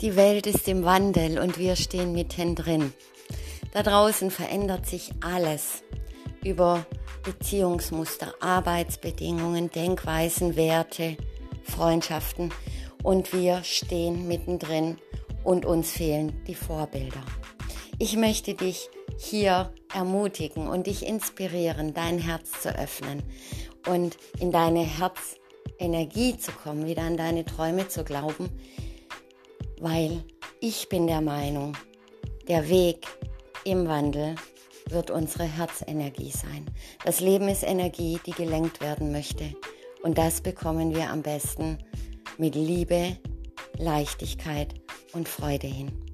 Die Welt ist im Wandel und wir stehen mittendrin. Da draußen verändert sich alles über Beziehungsmuster, Arbeitsbedingungen, Denkweisen, Werte, Freundschaften und wir stehen mittendrin und uns fehlen die Vorbilder. Ich möchte dich hier ermutigen und dich inspirieren, dein Herz zu öffnen und in deine Herzenergie zu kommen, wieder an deine Träume zu glauben, weil ich bin der Meinung, der Weg im Wandel wird unsere Herzenergie sein. Das Leben ist Energie, die gelenkt werden möchte. Und das bekommen wir am besten mit Liebe, Leichtigkeit und Freude hin.